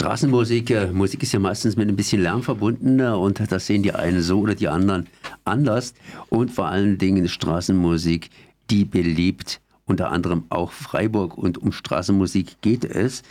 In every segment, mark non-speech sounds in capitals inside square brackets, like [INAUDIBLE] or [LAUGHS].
Straßenmusik, äh, Musik ist ja meistens mit ein bisschen Lärm verbunden äh, und das sehen die einen so oder die anderen anders. Und vor allen Dingen Straßenmusik, die belebt unter anderem auch Freiburg und um Straßenmusik geht es.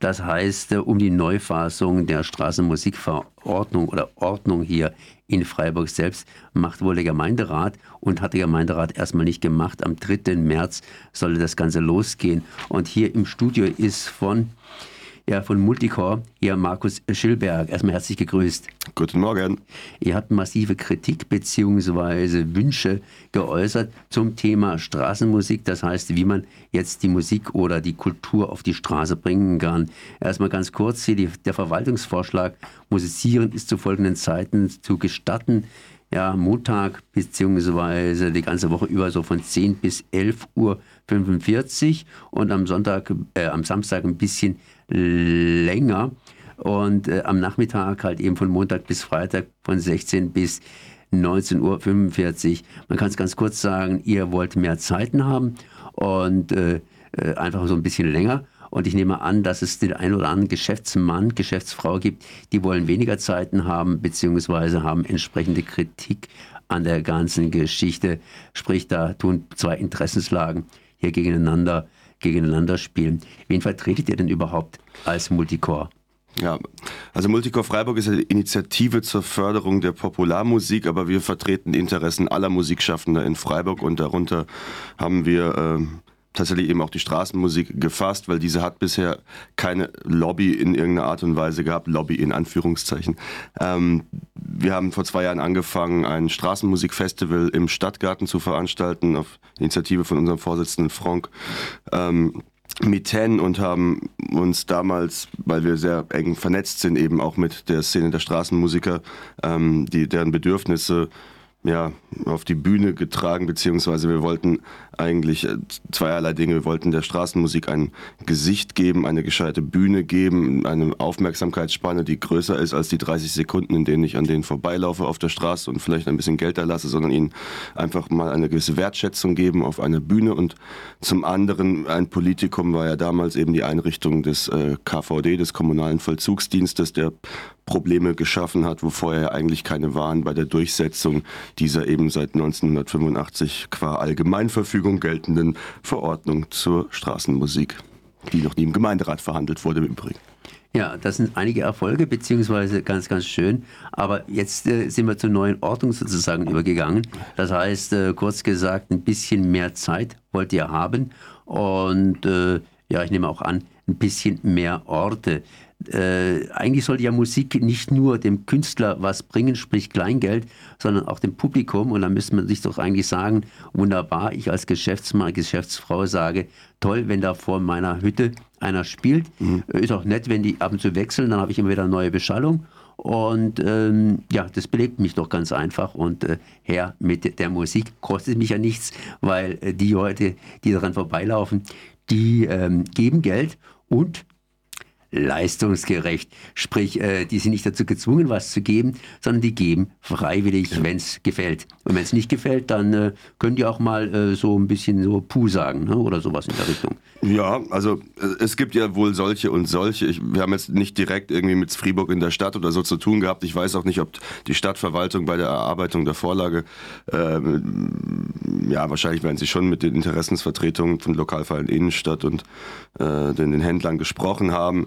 Das heißt, äh, um die Neufassung der Straßenmusikverordnung oder Ordnung hier in Freiburg selbst macht wohl der Gemeinderat und hat der Gemeinderat erstmal nicht gemacht. Am 3. März solle das Ganze losgehen. Und hier im Studio ist von ja, von Multicore, hier Markus Schilberg. Erstmal herzlich gegrüßt. Guten Morgen. Ihr habt massive Kritik bzw. Wünsche geäußert zum Thema Straßenmusik. Das heißt, wie man jetzt die Musik oder die Kultur auf die Straße bringen kann. Erstmal ganz kurz hier die, der Verwaltungsvorschlag. Musizieren ist zu folgenden Zeiten zu gestatten ja, Montag beziehungsweise die ganze Woche über so von 10 bis 11 Uhr 45 und am Sonntag, äh, am Samstag ein bisschen länger und äh, am Nachmittag halt eben von Montag bis Freitag von 16 bis 19.45 Uhr. Man kann es ganz kurz sagen, ihr wollt mehr Zeiten haben und äh, äh, einfach so ein bisschen länger. Und ich nehme an, dass es den einen oder anderen Geschäftsmann, Geschäftsfrau gibt, die wollen weniger Zeiten haben, beziehungsweise haben entsprechende Kritik an der ganzen Geschichte. Sprich, da tun zwei Interessenslagen hier gegeneinander gegeneinander spielen. Wen vertretet ihr denn überhaupt als Multicore? Ja, also Multicore Freiburg ist eine Initiative zur Förderung der Popularmusik, aber wir vertreten die Interessen aller Musikschaffender in Freiburg und darunter haben wir äh, tatsächlich eben auch die Straßenmusik gefasst, weil diese hat bisher keine Lobby in irgendeiner Art und Weise gehabt, Lobby in Anführungszeichen. Ähm, wir haben vor zwei Jahren angefangen, ein Straßenmusikfestival im Stadtgarten zu veranstalten, auf Initiative von unserem Vorsitzenden Frank. Ähm, Miten und haben uns damals, weil wir sehr eng vernetzt sind, eben auch mit der Szene der Straßenmusiker, ähm, die deren Bedürfnisse ja, auf die Bühne getragen, beziehungsweise wir wollten eigentlich äh, zweierlei Dinge. Wir wollten der Straßenmusik ein Gesicht geben, eine gescheite Bühne geben, eine Aufmerksamkeitsspanne, die größer ist als die 30 Sekunden, in denen ich an denen vorbeilaufe auf der Straße und vielleicht ein bisschen Geld erlasse, sondern ihnen einfach mal eine gewisse Wertschätzung geben auf einer Bühne. Und zum anderen, ein Politikum war ja damals eben die Einrichtung des äh, KVD, des Kommunalen Vollzugsdienstes, der Probleme geschaffen hat, wo vorher eigentlich keine waren bei der Durchsetzung dieser eben seit 1985 qua Allgemeinverfügung geltenden Verordnung zur Straßenmusik, die noch nie im Gemeinderat verhandelt wurde im Übrigen. Ja, das sind einige Erfolge, beziehungsweise ganz, ganz schön. Aber jetzt äh, sind wir zur neuen Ordnung sozusagen übergegangen. Das heißt, äh, kurz gesagt, ein bisschen mehr Zeit wollt ihr haben. Und äh, ja, ich nehme auch an, ein bisschen mehr Orte äh, eigentlich sollte ja Musik nicht nur dem Künstler was bringen, sprich Kleingeld, sondern auch dem Publikum. Und da müsste man sich doch eigentlich sagen, wunderbar, ich als Geschäftsmann, Geschäftsfrau sage, toll, wenn da vor meiner Hütte einer spielt. Mhm. Ist auch nett, wenn die ab und zu wechseln, dann habe ich immer wieder eine neue Beschallung. Und ähm, ja, das belebt mich doch ganz einfach. Und äh, her mit der Musik kostet mich ja nichts, weil äh, die Leute, die daran vorbeilaufen, die ähm, geben Geld und leistungsgerecht. Sprich, äh, die sind nicht dazu gezwungen, was zu geben, sondern die geben freiwillig, ja. wenn es gefällt. Und wenn es nicht gefällt, dann äh, können die auch mal äh, so ein bisschen so Puh sagen ne? oder sowas in der Richtung. Ja, also äh, es gibt ja wohl solche und solche. Ich, wir haben jetzt nicht direkt irgendwie mit Fribourg in der Stadt oder so zu tun gehabt. Ich weiß auch nicht, ob die Stadtverwaltung bei der Erarbeitung der Vorlage, äh, ja, wahrscheinlich werden sie schon mit den Interessensvertretungen von Lokalverein Innenstadt und äh, den, den Händlern gesprochen haben.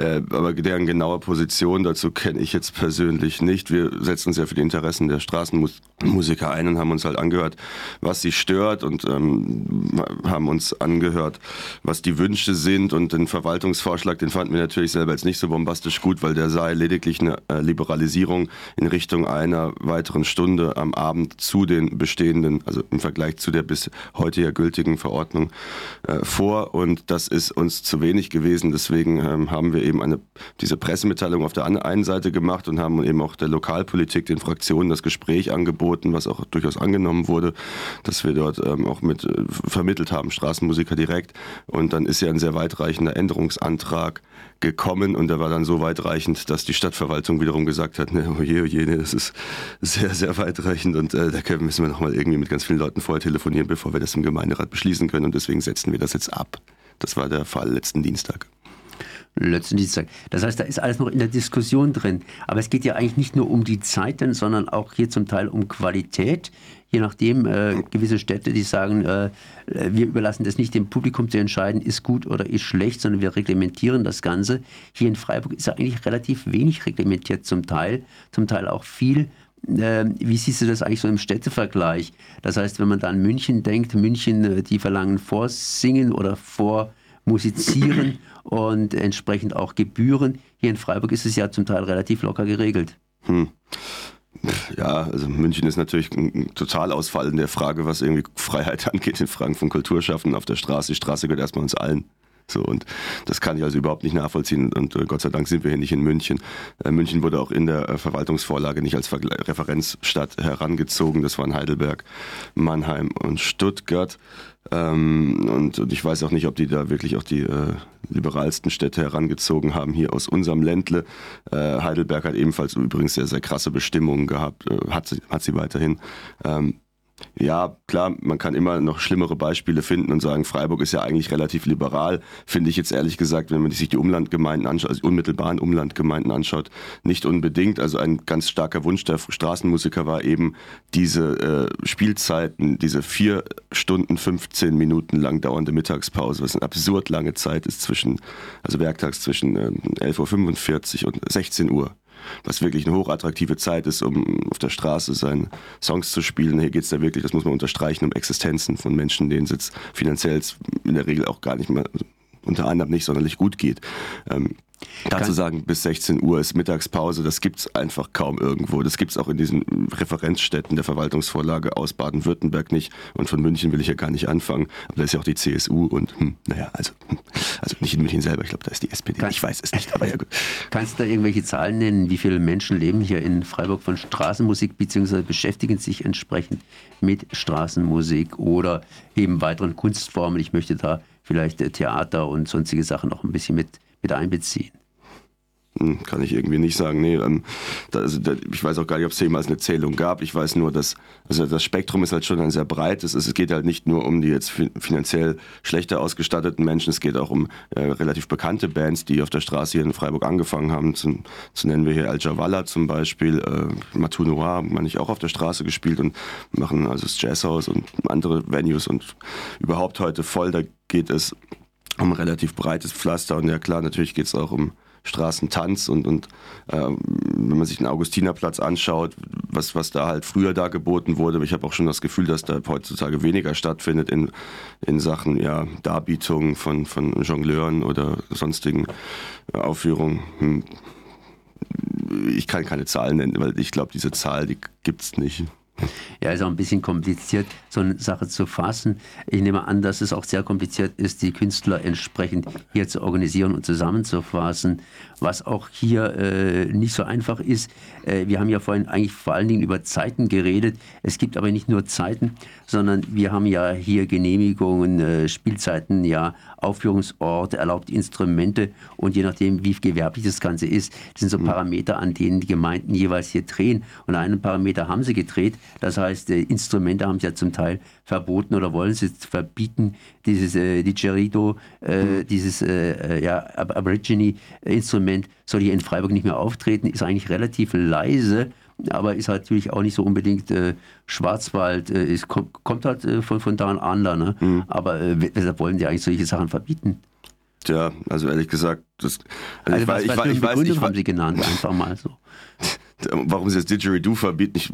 Äh, aber deren genaue Position dazu kenne ich jetzt persönlich nicht. Wir setzen uns ja für die Interessen der Straßenmusiker ein und haben uns halt angehört, was sie stört und ähm, haben uns angehört, was die Wünsche sind und den Verwaltungsvorschlag, den fanden wir natürlich selber jetzt nicht so bombastisch gut, weil der sei lediglich eine äh, Liberalisierung in Richtung einer weiteren Stunde am Abend zu den bestehenden, also im Vergleich zu der bis heute ja gültigen Verordnung äh, vor und das ist uns zu wenig gewesen. Deswegen ähm, haben wir eben eine, diese Pressemitteilung auf der einen Seite gemacht und haben eben auch der Lokalpolitik, den Fraktionen das Gespräch angeboten, was auch durchaus angenommen wurde, dass wir dort ähm, auch mit äh, vermittelt haben, Straßenmusiker direkt und dann ist ja ein sehr weitreichender Änderungsantrag gekommen und der war dann so weitreichend, dass die Stadtverwaltung wiederum gesagt hat, ne, oh je, oh ne, das ist sehr, sehr weitreichend und äh, da müssen wir nochmal irgendwie mit ganz vielen Leuten vorher telefonieren, bevor wir das im Gemeinderat beschließen können und deswegen setzen wir das jetzt ab. Das war der Fall letzten Dienstag. Letztendlich sagen. Das heißt, da ist alles noch in der Diskussion drin. Aber es geht ja eigentlich nicht nur um die Zeiten, sondern auch hier zum Teil um Qualität. Je nachdem, äh, gewisse Städte, die sagen, äh, wir überlassen das nicht dem Publikum zu entscheiden, ist gut oder ist schlecht, sondern wir reglementieren das Ganze. Hier in Freiburg ist ja eigentlich relativ wenig reglementiert zum Teil, zum Teil auch viel. Äh, wie siehst du das eigentlich so im Städtevergleich? Das heißt, wenn man da an München denkt, München, äh, die verlangen Vorsingen oder Vormusizieren und entsprechend auch Gebühren. Hier in Freiburg ist es ja zum Teil relativ locker geregelt. Hm. Ja, also München ist natürlich ein Totalausfall in der Frage, was irgendwie Freiheit [LAUGHS] angeht, in Fragen von Kulturschaffen auf der Straße. Die Straße gehört erstmal uns allen. So, und das kann ich also überhaupt nicht nachvollziehen. Und äh, Gott sei Dank sind wir hier nicht in München. Äh, München wurde auch in der äh, Verwaltungsvorlage nicht als Vergle Referenzstadt herangezogen. Das waren Heidelberg, Mannheim und Stuttgart. Ähm, und, und, ich weiß auch nicht, ob die da wirklich auch die äh, liberalsten Städte herangezogen haben, hier aus unserem Ländle. Äh, Heidelberg hat ebenfalls übrigens sehr, sehr krasse Bestimmungen gehabt, äh, hat, sie, hat sie weiterhin. Ähm, ja, klar, man kann immer noch schlimmere Beispiele finden und sagen, Freiburg ist ja eigentlich relativ liberal. Finde ich jetzt ehrlich gesagt, wenn man sich die Umlandgemeinden anschaut, also die unmittelbaren Umlandgemeinden anschaut, nicht unbedingt. Also ein ganz starker Wunsch der Straßenmusiker war eben diese äh, Spielzeiten, diese vier Stunden 15 Minuten lang dauernde Mittagspause, was eine absurd lange Zeit ist zwischen, also werktags zwischen äh, 11.45 Uhr und 16 Uhr was wirklich eine hochattraktive Zeit ist, um auf der Straße seine Songs zu spielen. Hier geht es da wirklich, das muss man unterstreichen, um Existenzen von Menschen, denen es jetzt finanziell in der Regel auch gar nicht mehr, unter anderem nicht sonderlich gut geht. Ähm, Dazu sagen, bis 16 Uhr ist Mittagspause, das gibt es einfach kaum irgendwo. Das gibt es auch in diesen Referenzstädten der Verwaltungsvorlage aus Baden-Württemberg nicht. Und von München will ich ja gar nicht anfangen. Aber da ist ja auch die CSU und, hm, naja, also, hm, also nicht in München selber, ich glaube, da ist die SPD. Kann, ich weiß es nicht, aber ja gut. [LAUGHS] Kannst du da irgendwelche Zahlen nennen, wie viele Menschen leben hier in Freiburg von Straßenmusik, beziehungsweise beschäftigen sich entsprechend mit Straßenmusik oder eben weiteren Kunstformen? Ich möchte da vielleicht Theater und sonstige Sachen noch ein bisschen mit mit einbeziehen? Hm, kann ich irgendwie nicht sagen. Nee, ähm, also, ich weiß auch gar nicht, ob es jemals eine Zählung gab. Ich weiß nur, dass also das Spektrum ist halt schon ein sehr breites. Es, geht halt nicht nur um die jetzt finanziell schlechter ausgestatteten Menschen, es geht auch um äh, relativ bekannte Bands, die auf der Straße hier in Freiburg angefangen haben. Zu, zu nennen wir hier Al Jawala zum Beispiel, äh, Matu Noir, meine ich auch auf der Straße gespielt und machen also das Jazzhaus und andere Venues und überhaupt heute voll. Da geht es um relativ breites Pflaster und ja klar, natürlich geht es auch um Straßentanz und, und äh, wenn man sich den Augustinerplatz anschaut, was, was da halt früher da geboten wurde, ich habe auch schon das Gefühl, dass da heutzutage weniger stattfindet in, in Sachen ja, Darbietungen von, von Jongleuren oder sonstigen Aufführungen. Hm. Ich kann keine Zahlen nennen, weil ich glaube, diese Zahl, die gibt es nicht. Ja, ist auch ein bisschen kompliziert, so eine Sache zu fassen. Ich nehme an, dass es auch sehr kompliziert ist, die Künstler entsprechend hier zu organisieren und zusammenzufassen, was auch hier äh, nicht so einfach ist. Äh, wir haben ja vorhin eigentlich vor allen Dingen über Zeiten geredet. Es gibt aber nicht nur Zeiten, sondern wir haben ja hier Genehmigungen, äh, Spielzeiten, ja, Aufführungsorte, erlaubte Instrumente und je nachdem, wie gewerblich das Ganze ist, das sind so mhm. Parameter, an denen die Gemeinden jeweils hier drehen. Und einen Parameter haben sie gedreht, das heißt, äh, Instrumente haben sie ja zum Teil verboten oder wollen sie verbieten. Dieses äh, Didgeridoo, äh, mhm. dieses äh, äh ja, Aborigine-Instrument soll hier in Freiburg nicht mehr auftreten, ist eigentlich relativ leise aber ist halt natürlich auch nicht so unbedingt äh, Schwarzwald, äh, ist, kommt, kommt halt äh, von, von da an da, ne? Mhm. aber äh, weshalb wollen die eigentlich solche Sachen verbieten? Tja, also ehrlich gesagt, das, also, also ich, was, weiß, was ich, ich, weiß, ich, haben sie genannt, einfach mal so. [LAUGHS] warum sie jetzt Didgeridoo verbieten, ich,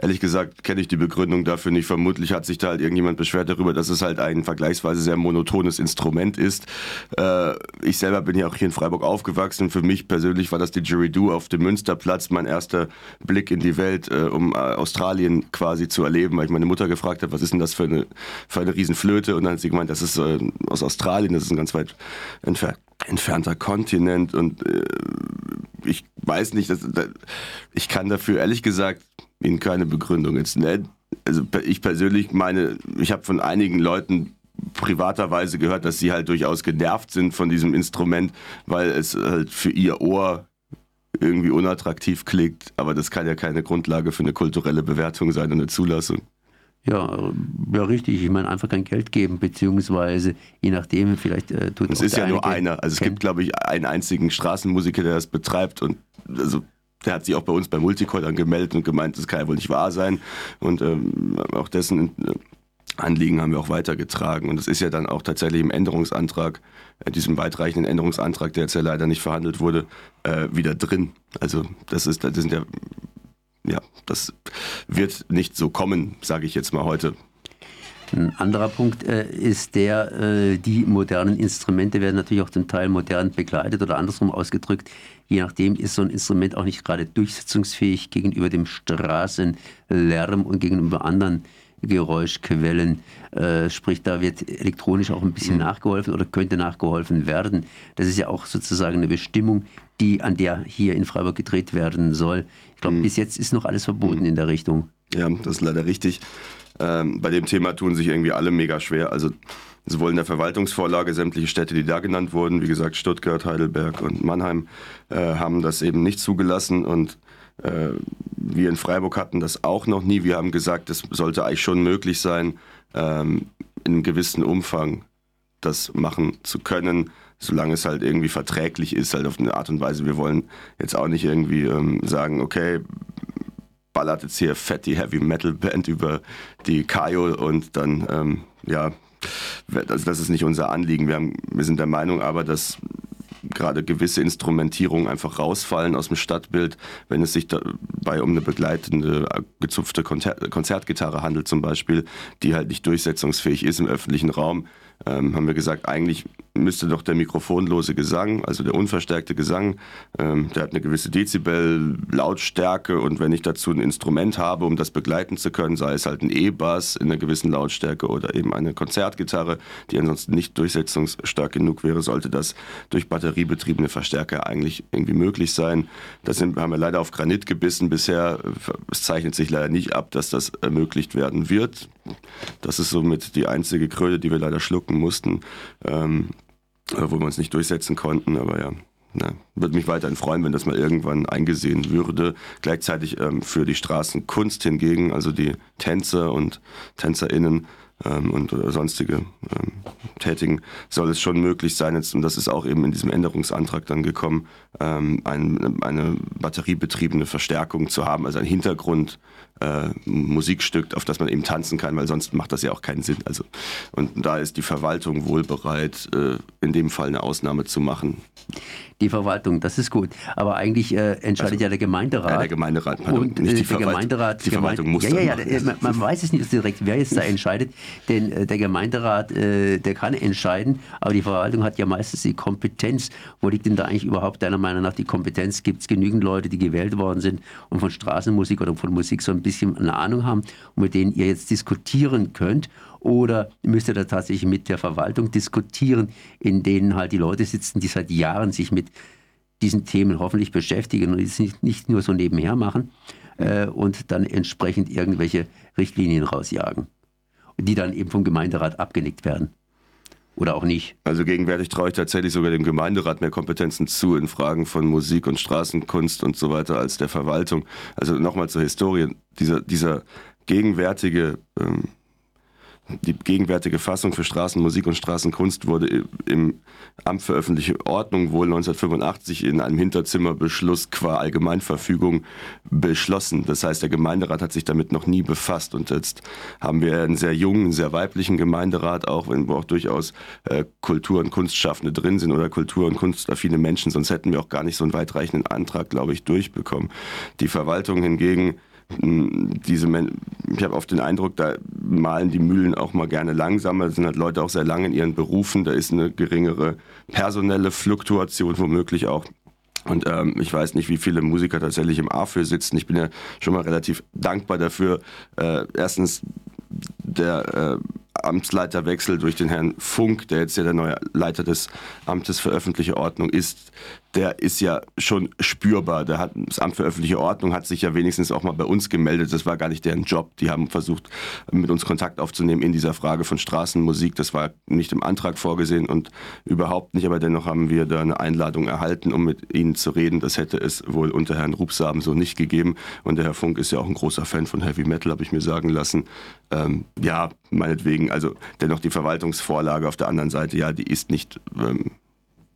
ehrlich gesagt kenne ich die Begründung dafür nicht. Vermutlich hat sich da halt irgendjemand beschwert darüber, dass es halt ein vergleichsweise sehr monotones Instrument ist. Äh, ich selber bin ja auch hier in Freiburg aufgewachsen. Für mich persönlich war das Didgeridoo auf dem Münsterplatz mein erster Blick in die Welt, äh, um äh, Australien quasi zu erleben, weil ich meine Mutter gefragt habe, was ist denn das für eine, für eine Riesenflöte? Und dann hat sie gemeint, das ist äh, aus Australien, das ist ganz weit entfernt entfernter Kontinent und äh, ich weiß nicht, dass, da, ich kann dafür ehrlich gesagt Ihnen keine Begründung jetzt nennen. Also ich persönlich meine, ich habe von einigen Leuten privaterweise gehört, dass sie halt durchaus genervt sind von diesem Instrument, weil es halt für ihr Ohr irgendwie unattraktiv klingt. Aber das kann ja keine Grundlage für eine kulturelle Bewertung sein und eine Zulassung. Ja, ja, richtig. Ich meine, einfach kein Geld geben, beziehungsweise je nachdem, vielleicht äh, tut es. Es ist ja nur einer. Also es kennt. gibt, glaube ich, einen einzigen Straßenmusiker, der das betreibt und also der hat sich auch bei uns bei Multicore dann gemeldet und gemeint, das kann ja wohl nicht wahr sein. Und ähm, auch dessen äh, Anliegen haben wir auch weitergetragen. Und es ist ja dann auch tatsächlich im Änderungsantrag, äh, diesem weitreichenden Änderungsantrag, der jetzt ja leider nicht verhandelt wurde, äh, wieder drin. Also das ist, das sind ja ja, das wird nicht so kommen, sage ich jetzt mal heute. Ein anderer Punkt äh, ist der, äh, die modernen Instrumente werden natürlich auch zum Teil modern begleitet oder andersrum ausgedrückt. Je nachdem ist so ein Instrument auch nicht gerade durchsetzungsfähig gegenüber dem Straßenlärm und gegenüber anderen Geräuschquellen. Äh, sprich, da wird elektronisch auch ein bisschen mhm. nachgeholfen oder könnte nachgeholfen werden. Das ist ja auch sozusagen eine Bestimmung, die an der hier in Freiburg gedreht werden soll. Ich glaube, mhm. bis jetzt ist noch alles verboten mhm. in der Richtung. Ja, das ist leider richtig. Ähm, bei dem Thema tun sich irgendwie alle mega schwer. Also sowohl in der Verwaltungsvorlage sämtliche Städte, die da genannt wurden, wie gesagt Stuttgart, Heidelberg und Mannheim, äh, haben das eben nicht zugelassen und wir in Freiburg hatten das auch noch nie. Wir haben gesagt, es sollte eigentlich schon möglich sein, ähm, in einem gewissen Umfang das machen zu können, solange es halt irgendwie verträglich ist, halt auf eine Art und Weise. Wir wollen jetzt auch nicht irgendwie ähm, sagen, okay, ballert jetzt hier fett die Heavy Metal Band über die Kajo und dann, ähm, ja, also das ist nicht unser Anliegen. Wir, haben, wir sind der Meinung aber, dass gerade gewisse Instrumentierungen einfach rausfallen aus dem Stadtbild, wenn es sich dabei um eine begleitende, gezupfte Konzertgitarre handelt zum Beispiel, die halt nicht durchsetzungsfähig ist im öffentlichen Raum, ähm, haben wir gesagt, eigentlich müsste doch der mikrofonlose Gesang, also der unverstärkte Gesang, ähm, der hat eine gewisse Dezibel-Lautstärke und wenn ich dazu ein Instrument habe, um das begleiten zu können, sei es halt ein E-Bass in einer gewissen Lautstärke oder eben eine Konzertgitarre, die ansonsten nicht durchsetzungsstark genug wäre, sollte das durch batteriebetriebene Verstärker eigentlich irgendwie möglich sein. Das haben wir leider auf Granit gebissen bisher. Es zeichnet sich leider nicht ab, dass das ermöglicht werden wird. Das ist somit die einzige Kröte, die wir leider schlucken mussten. Ähm, äh, wo wir uns nicht durchsetzen konnten, aber ja. Na, würde mich weiterhin freuen, wenn das mal irgendwann eingesehen würde. Gleichzeitig ähm, für die Straßenkunst hingegen, also die Tänzer und TänzerInnen ähm, und äh, sonstige ähm, Tätigen, soll es schon möglich sein, jetzt, und das ist auch eben in diesem Änderungsantrag dann gekommen, ähm, ein, eine batteriebetriebene Verstärkung zu haben, also ein Hintergrund äh, Musikstück, auf das man eben tanzen kann, weil sonst macht das ja auch keinen Sinn. Also, und da ist die Verwaltung wohl bereit, äh, in dem Fall eine Ausnahme zu machen. Die Verwaltung, das ist gut. Aber eigentlich äh, entscheidet also, ja der Gemeinderat. Ja, der Gemeinderat, pardon, und, nicht die äh, der Gemeinderat. Die Verwaltung muss ja, ja, ja, man, man, weiß es nicht direkt, wer jetzt da [LAUGHS] entscheidet, denn äh, der Gemeinderat, äh, der kann entscheiden, aber die Verwaltung hat ja meistens die Kompetenz. Wo liegt denn da eigentlich überhaupt deiner Meinung nach die Kompetenz? Gibt es genügend Leute, die gewählt worden sind und von Straßenmusik oder von Musik so ein bisschen eine Ahnung haben und mit denen ihr jetzt diskutieren könnt? Oder müsst ihr da tatsächlich mit der Verwaltung diskutieren, in denen halt die Leute sitzen, die seit Jahren sich mit diesen Themen hoffentlich beschäftigen und es nicht, nur so nebenher machen äh, und dann entsprechend irgendwelche Richtlinien rausjagen, die dann eben vom Gemeinderat abgenickt werden? Oder auch nicht? Also gegenwärtig traue ich tatsächlich sogar dem Gemeinderat mehr Kompetenzen zu in Fragen von Musik und Straßenkunst und so weiter als der Verwaltung. Also nochmal zur Historie. Dieser, dieser gegenwärtige ähm, die gegenwärtige Fassung für Straßenmusik und Straßenkunst wurde im Amt für öffentliche Ordnung wohl 1985 in einem Hinterzimmerbeschluss qua Allgemeinverfügung beschlossen. Das heißt, der Gemeinderat hat sich damit noch nie befasst. Und jetzt haben wir einen sehr jungen, sehr weiblichen Gemeinderat, auch wenn auch durchaus äh, Kultur- und Kunstschaffende drin sind oder Kultur- und kunstaffine Menschen. Sonst hätten wir auch gar nicht so einen weitreichenden Antrag, glaube ich, durchbekommen. Die Verwaltung hingegen diese Men ich habe oft den Eindruck, da malen die Mühlen auch mal gerne langsamer. Da sind halt Leute auch sehr lange in ihren Berufen. Da ist eine geringere personelle Fluktuation womöglich auch. Und ähm, ich weiß nicht, wie viele Musiker tatsächlich im AFÖ sitzen. Ich bin ja schon mal relativ dankbar dafür. Äh, erstens, der äh, Amtsleiterwechsel durch den Herrn Funk, der jetzt ja der neue Leiter des Amtes für öffentliche Ordnung ist, der ist ja schon spürbar. Der hat, das Amt für öffentliche Ordnung hat sich ja wenigstens auch mal bei uns gemeldet. Das war gar nicht deren Job. Die haben versucht, mit uns Kontakt aufzunehmen in dieser Frage von Straßenmusik. Das war nicht im Antrag vorgesehen und überhaupt nicht. Aber dennoch haben wir da eine Einladung erhalten, um mit ihnen zu reden. Das hätte es wohl unter Herrn Rupsaben so nicht gegeben. Und der Herr Funk ist ja auch ein großer Fan von Heavy Metal, habe ich mir sagen lassen. Ähm, ja, meinetwegen. Also dennoch die Verwaltungsvorlage auf der anderen Seite, ja, die ist nicht ähm,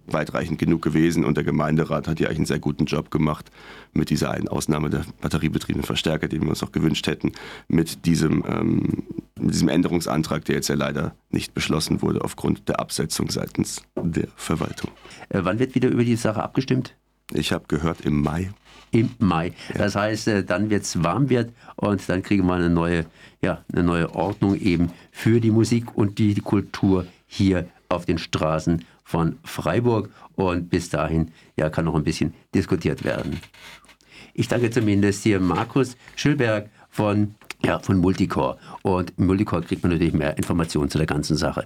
weitreichend genug gewesen und der Gemeinderat hat ja eigentlich einen sehr guten Job gemacht mit dieser einen Ausnahme der batteriebetriebenen Verstärker, den wir uns auch gewünscht hätten, mit diesem, ähm, mit diesem Änderungsantrag, der jetzt ja leider nicht beschlossen wurde aufgrund der Absetzung seitens der Verwaltung. Äh, wann wird wieder über die Sache abgestimmt? Ich habe gehört im Mai. Im Mai. Ja. Das heißt, äh, dann wird es warm wird und dann kriegen wir eine neue, ja, eine neue Ordnung eben für die Musik und die Kultur hier auf den Straßen von Freiburg und bis dahin ja, kann noch ein bisschen diskutiert werden. Ich danke zumindest hier Markus Schülberg von, ja, von Multicore. Und Multicore kriegt man natürlich mehr Informationen zu der ganzen Sache.